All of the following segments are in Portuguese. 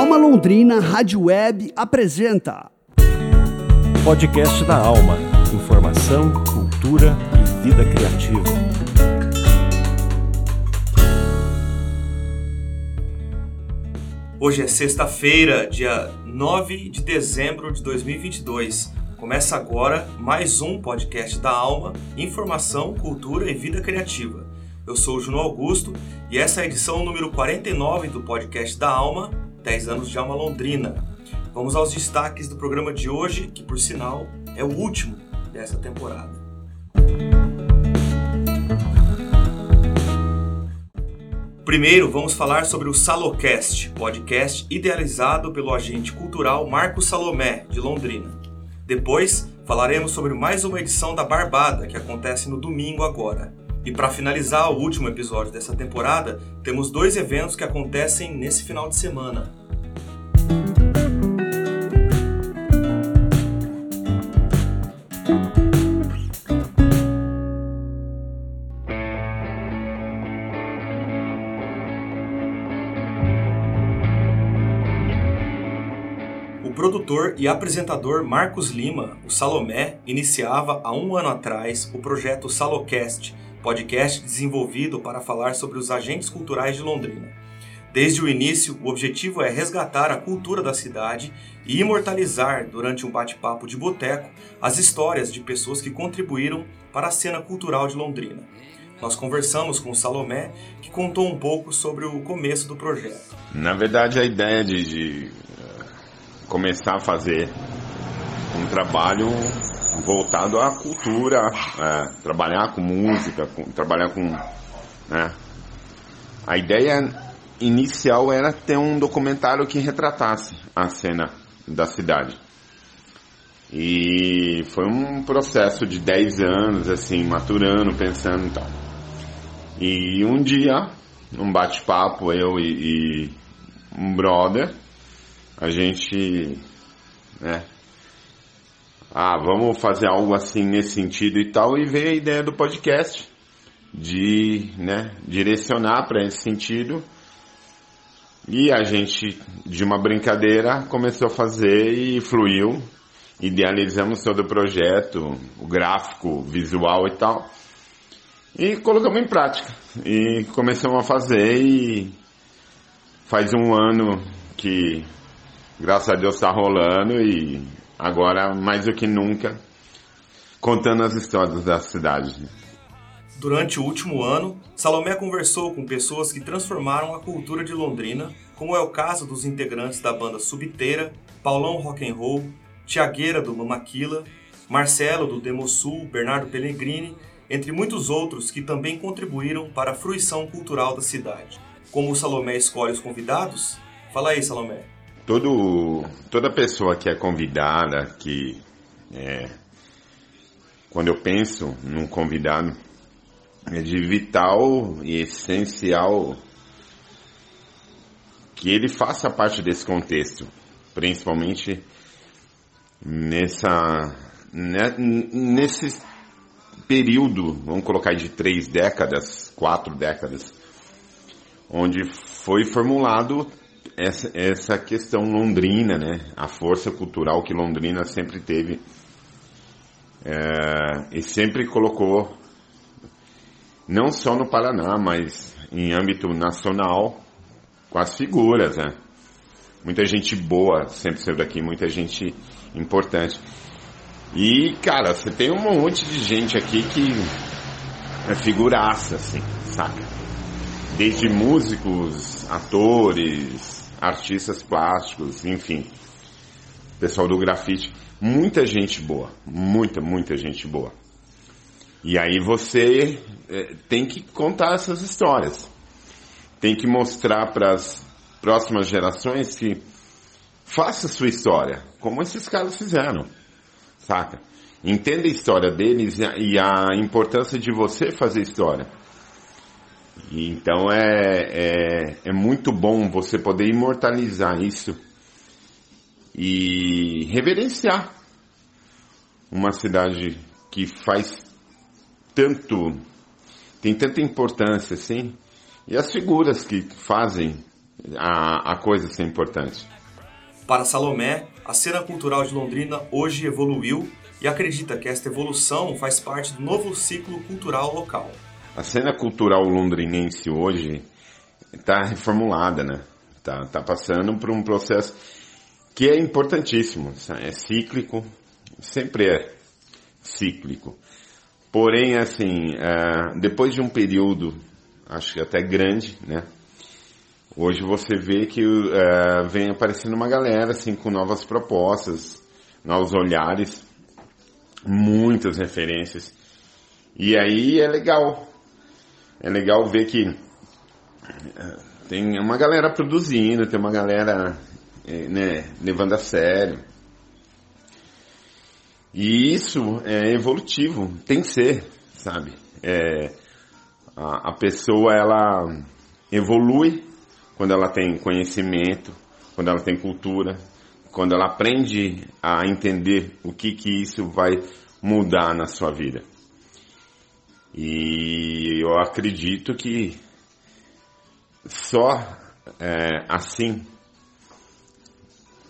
Alma Londrina Rádio Web apresenta Podcast da Alma. Informação, cultura e vida criativa. Hoje é sexta-feira, dia 9 de dezembro de 2022. Começa agora mais um podcast da Alma, informação, cultura e vida criativa. Eu sou o Juno Augusto e essa é a edição número 49 do podcast da Alma, 10 anos de Alma Londrina. Vamos aos destaques do programa de hoje, que por sinal é o último dessa temporada. Primeiro, vamos falar sobre o Salocast, podcast idealizado pelo agente cultural Marco Salomé, de Londrina. Depois, falaremos sobre mais uma edição da Barbada, que acontece no domingo agora. E para finalizar o último episódio dessa temporada, temos dois eventos que acontecem nesse final de semana. E apresentador Marcos Lima, o Salomé, iniciava há um ano atrás o projeto Salocast, podcast desenvolvido para falar sobre os agentes culturais de Londrina. Desde o início, o objetivo é resgatar a cultura da cidade e imortalizar, durante um bate-papo de boteco, as histórias de pessoas que contribuíram para a cena cultural de Londrina. Nós conversamos com o Salomé, que contou um pouco sobre o começo do projeto. Na verdade, a ideia de, de começar a fazer um trabalho voltado à cultura, é, trabalhar com música, com, trabalhar com. Né? A ideia inicial era ter um documentário que retratasse a cena da cidade. E foi um processo de 10 anos, assim, maturando, pensando e tal. E um dia, num bate-papo, eu e, e um brother, a gente né, ah, vamos fazer algo assim nesse sentido e tal, e veio a ideia do podcast de né, direcionar para esse sentido. E a gente, de uma brincadeira, começou a fazer e fluiu. Idealizamos todo o projeto, o gráfico, visual e tal. E colocamos em prática. E começamos a fazer e faz um ano que, graças a Deus, está rolando e agora mais do que nunca, contando as histórias da cidade. Durante o último ano, Salomé conversou com pessoas que transformaram a cultura de Londrina, como é o caso dos integrantes da banda Subteira, Paulão Rock and Roll, Tiagueira do Mamaquila, Marcelo do Demosul, Bernardo Pellegrini, entre muitos outros que também contribuíram para a fruição cultural da cidade. Como o Salomé escolhe os convidados? Fala aí, Salomé todo, toda pessoa que é convidada, que é, quando eu penso num convidado, é de vital e essencial que ele faça parte desse contexto, principalmente nessa né, nesse período, vamos colocar de três décadas, quatro décadas, onde foi formulado essa, essa questão londrina, né? A força cultural que Londrina sempre teve é, e sempre colocou, não só no Paraná, mas em âmbito nacional, com as figuras, né? Muita gente boa sempre saiu daqui, muita gente importante. E, cara, você tem um monte de gente aqui que é figuraça, assim, saca? Desde músicos, atores, artistas plásticos, enfim, pessoal do grafite, muita gente boa, muita, muita gente boa. E aí você é, tem que contar essas histórias, tem que mostrar para as próximas gerações que faça sua história, como esses caras fizeram, saca? Entenda a história deles e a importância de você fazer história. Então é, é, é muito bom você poder imortalizar isso e reverenciar uma cidade que faz tanto, tem tanta importância assim, e as figuras que fazem a, a coisa ser importante. Para Salomé, a cena cultural de Londrina hoje evoluiu e acredita que esta evolução faz parte do novo ciclo cultural local. A cena cultural londrinense hoje está reformulada, né? Tá, tá passando por um processo que é importantíssimo, é cíclico, sempre é cíclico. Porém, assim, é, depois de um período, acho que até grande, né? Hoje você vê que é, vem aparecendo uma galera assim com novas propostas, novos olhares, muitas referências. E aí é legal. É legal ver que é, tem uma galera produzindo, tem uma galera é, né, levando a sério. E isso é evolutivo, tem que ser, sabe? É, a, a pessoa ela evolui quando ela tem conhecimento, quando ela tem cultura, quando ela aprende a entender o que que isso vai mudar na sua vida. E eu acredito que só é, assim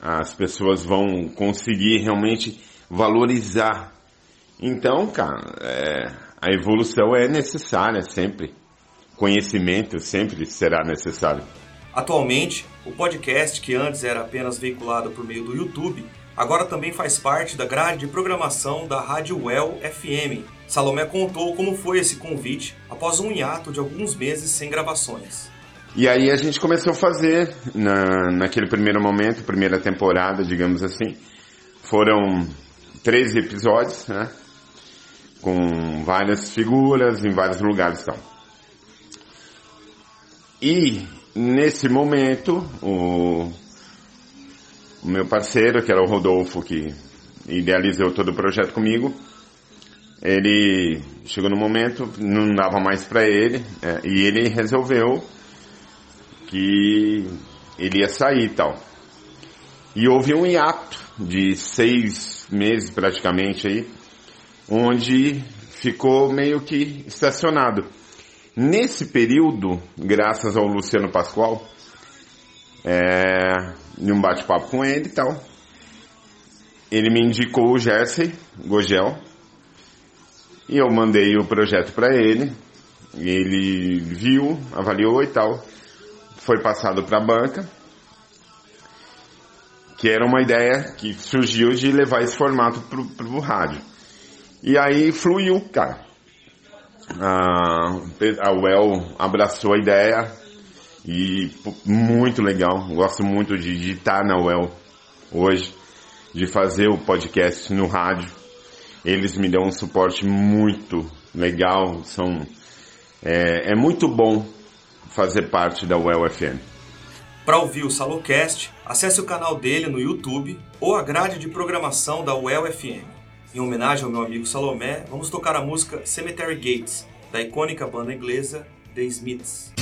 as pessoas vão conseguir realmente valorizar. Então, cara, é, a evolução é necessária sempre. Conhecimento sempre será necessário. Atualmente, o podcast, que antes era apenas veiculado por meio do YouTube, agora também faz parte da grade de programação da Rádio Well FM. Salomé contou como foi esse convite após um hiato de alguns meses sem gravações. E aí a gente começou a fazer, na, naquele primeiro momento, primeira temporada, digamos assim, foram 13 episódios, né? Com várias figuras em vários lugares e tal. E nesse momento, o, o meu parceiro, que era o Rodolfo, que idealizou todo o projeto comigo, ele chegou no momento, não dava mais para ele, é, e ele resolveu que ele ia sair e tal. E houve um hiato de seis meses praticamente aí, onde ficou meio que estacionado. Nesse período, graças ao Luciano Pascoal, é, em um bate-papo com ele e tal, ele me indicou o Jersey Gogel e eu mandei o projeto para ele. Ele viu, avaliou e tal, foi passado para a banca, que era uma ideia que surgiu de levar esse formato para o rádio. E aí fluiu, cara a Well abraçou a ideia e muito legal. Gosto muito de, estar na Well hoje, de fazer o podcast no rádio. Eles me dão um suporte muito legal. São é, é muito bom fazer parte da Well FM. Para ouvir o Salocast, acesse o canal dele no YouTube ou a grade de programação da Well FM. Em homenagem ao meu amigo Salomé, vamos tocar a música Cemetery Gates, da icônica banda inglesa The Smiths.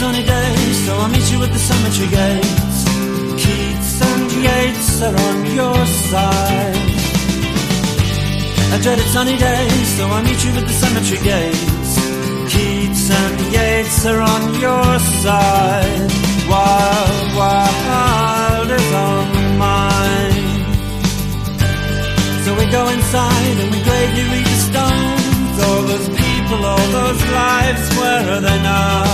Sunny days, so I'll meet you at the cemetery gates. Keats and Yates are on your side. I dreaded sunny days, so I'll meet you at the cemetery gates. Keats and Yates are on your side. Wild, wild is on mine. So we go inside and we gravely read the stones. All those people, all those lives, where are they now?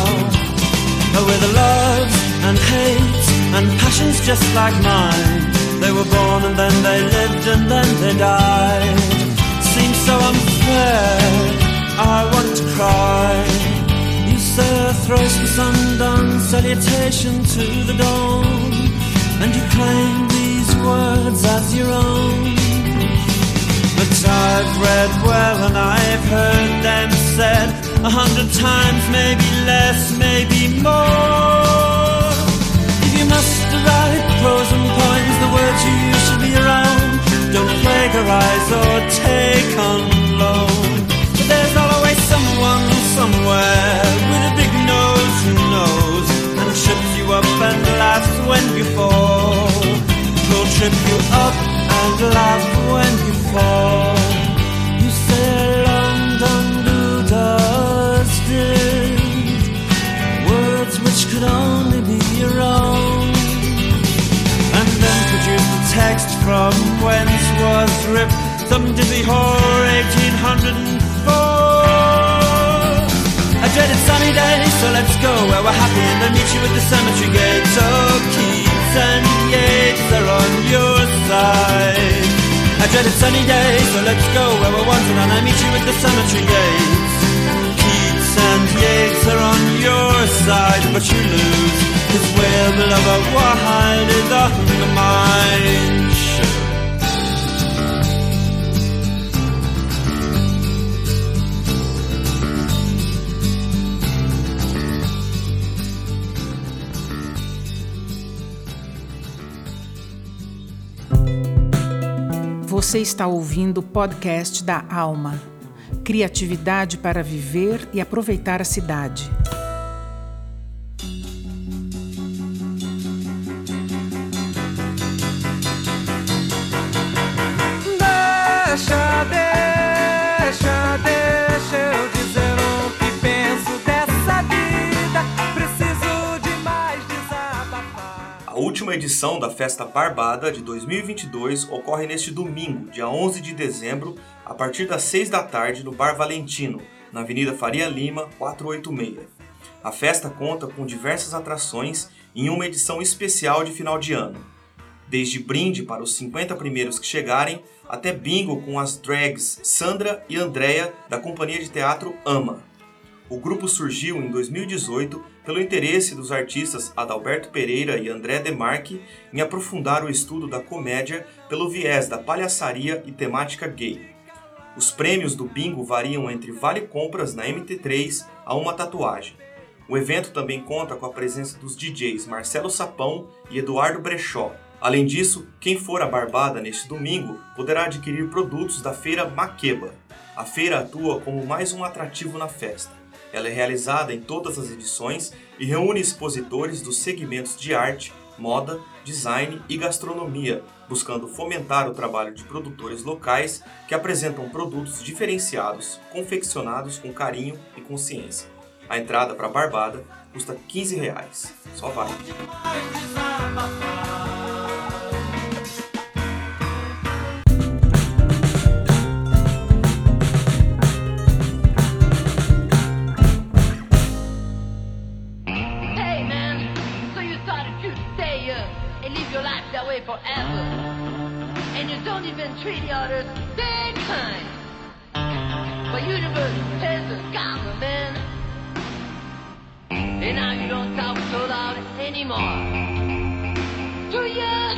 With the loves and hates and passions just like mine. They were born and then they lived and then they died. Seems so unfair. I want to cry. You say thrice was undone, salutation to the dawn, and you claim these words as your own. But I've read well and I've heard them said a hundred times, maybe less, maybe more. If you must write pros and points, the words you use should be around. Don't plagiarize or take on loan. But there's always someone somewhere with a big nose who knows and trips you up and laughs when you fall. He'll trip you up and laugh when you fall. Could only be your own, and then produce the text from whence was ripped some dizzy whore 1804. A dreaded sunny day, so let's go where we're happy and then meet you at the cemetery gate. So Keats and Yates are on your side. A dreaded sunny day, so let's go where we're wanted and I meet you at the cemetery gates. Yates are on your side, but you lose. Cause where the is a. Você está ouvindo o podcast da Alma. Criatividade para viver e aproveitar a cidade. A última edição da Festa Barbada de 2022 ocorre neste domingo, dia 11 de dezembro, a partir das 6 da tarde no Bar Valentino, na Avenida Faria Lima, 486. A festa conta com diversas atrações em uma edição especial de final de ano. Desde brinde para os 50 primeiros que chegarem, até bingo com as drags Sandra e Andrea da companhia de teatro Ama. O grupo surgiu em 2018 pelo interesse dos artistas Adalberto Pereira e André Demarque em aprofundar o estudo da comédia pelo viés da palhaçaria e temática gay. Os prêmios do bingo variam entre vale compras na MT3 a uma tatuagem. O evento também conta com a presença dos DJs Marcelo Sapão e Eduardo Brechó. Além disso, quem for à Barbada neste domingo poderá adquirir produtos da feira Maqueba. A feira atua como mais um atrativo na festa. Ela é realizada em todas as edições e reúne expositores dos segmentos de arte, moda, design e gastronomia, buscando fomentar o trabalho de produtores locais que apresentam produtos diferenciados, confeccionados com carinho e consciência. A entrada para Barbada custa 15 reais. Só vai. Don't even treat the others big kind. But has a karma, man. And now you don't talk so loud anymore. Do ya?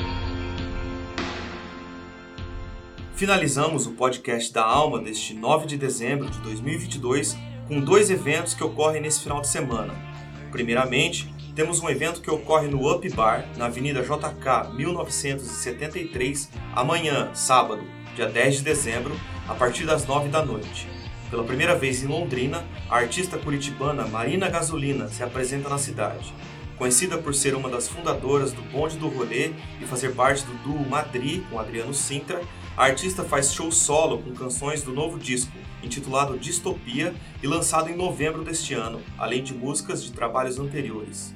Finalizamos o podcast da Alma deste 9 de dezembro de 2022 com dois eventos que ocorrem nesse final de semana. Primeiramente, temos um evento que ocorre no Up Bar, na Avenida JK 1973, amanhã, sábado, dia 10 de dezembro, a partir das 9 da noite. Pela primeira vez em Londrina, a artista curitibana Marina Gasolina se apresenta na cidade. Conhecida por ser uma das fundadoras do Bonde do Rolê e fazer parte do duo Madri com Adriano Sintra, a artista faz show solo com canções do novo disco, intitulado Distopia e lançado em novembro deste ano, além de músicas de trabalhos anteriores.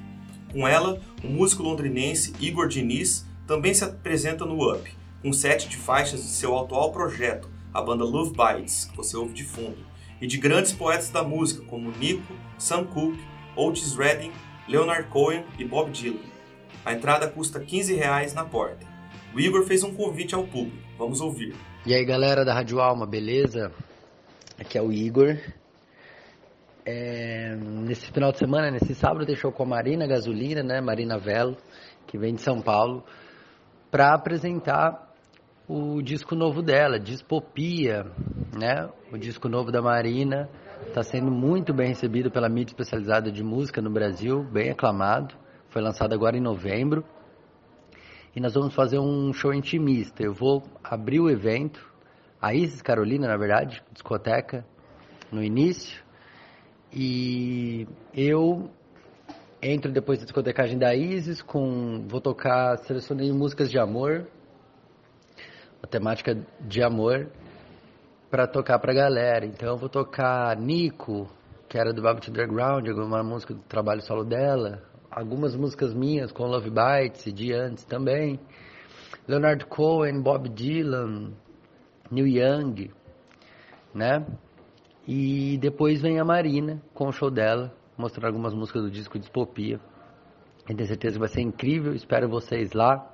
Com ela, o músico londrinense Igor Diniz também se apresenta no Up, com sete de faixas de seu atual projeto, a banda Love Bites, que você ouve de fundo, e de grandes poetas da música como Nico, Sam Cooke, Otis Redding, Leonard Cohen e Bob Dylan. A entrada custa 15 reais na porta. O Igor fez um convite ao público. Vamos ouvir. E aí galera da Rádio Alma, beleza? Aqui é o Igor. É, nesse final de semana, nesse sábado, deixou com a Marina Gasolina, né? Marina Velo, que vem de São Paulo, para apresentar o disco novo dela, Dispopia, né? O disco novo da Marina está sendo muito bem recebido pela mídia especializada de música no Brasil, bem aclamado. Foi lançado agora em novembro. E nós vamos fazer um show intimista. Eu vou abrir o evento, a Isis Carolina, na verdade, discoteca, no início. E eu entro depois da discotecagem da Isis com. Vou tocar, selecionei músicas de amor, a temática de amor para tocar pra galera. Então eu vou tocar Nico, que era do Velvet Underground, alguma música do trabalho solo dela, algumas músicas minhas com Love Bites e de antes também. Leonard Cohen, Bob Dylan, Neil Young, né? E depois vem a Marina com o show dela, mostrando algumas músicas do disco Dispopia. Eu tenho certeza que vai ser incrível, espero vocês lá.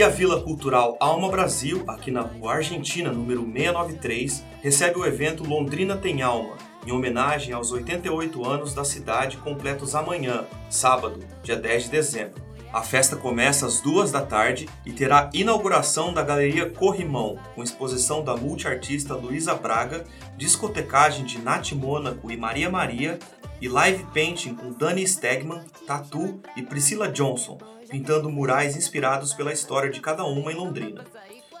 E a Vila Cultural Alma Brasil, aqui na Rua Argentina, número 693, recebe o evento Londrina Tem Alma, em homenagem aos 88 anos da cidade completos amanhã, sábado, dia 10 de dezembro. A festa começa às duas da tarde e terá inauguração da Galeria Corrimão, com exposição da multiartista Luísa Braga, discotecagem de Nath Mônaco e Maria Maria e live painting com Dani Stegman, Tatu e Priscila Johnson, pintando murais inspirados pela história de cada uma em Londrina.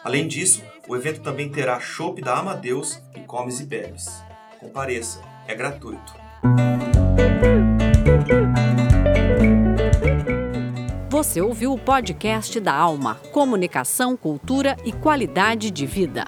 Além disso, o evento também terá chopp da Amadeus e comes e bebes. Compareça, é gratuito. Você ouviu o podcast da Alma, Comunicação, Cultura e Qualidade de Vida.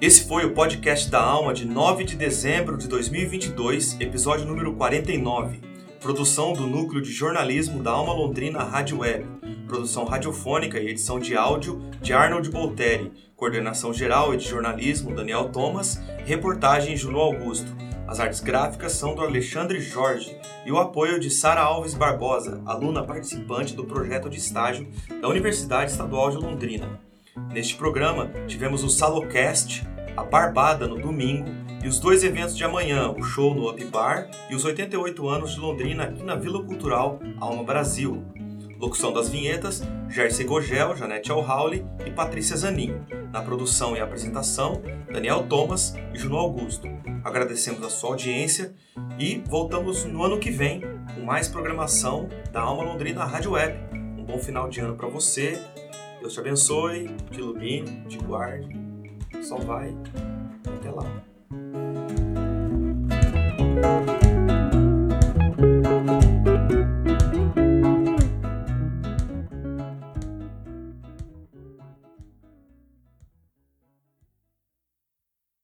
Esse foi o podcast da Alma de 9 de dezembro de 2022, episódio número 49. Produção do Núcleo de Jornalismo da Alma Londrina Rádio Web. Produção radiofônica e edição de áudio de Arnold Bolteri. Coordenação geral e de jornalismo Daniel Thomas. Reportagem Juno Augusto. As artes gráficas são do Alexandre Jorge e o apoio de Sara Alves Barbosa, aluna participante do projeto de estágio da Universidade Estadual de Londrina. Neste programa, tivemos o Salocast, a Barbada no domingo e os dois eventos de amanhã, o show no Up Bar e os 88 anos de Londrina aqui na Vila Cultural Alma Brasil. Locução das vinhetas, Jersey Gogel, Janete Alhauli e Patrícia Zanin. Na produção e apresentação, Daniel Thomas e Juno Augusto. Agradecemos a sua audiência e voltamos no ano que vem com mais programação da Alma Londrina Rádio Web. Um bom final de ano para você. Deus te abençoe, te ilumine, te guarde. Só vai. Até lá.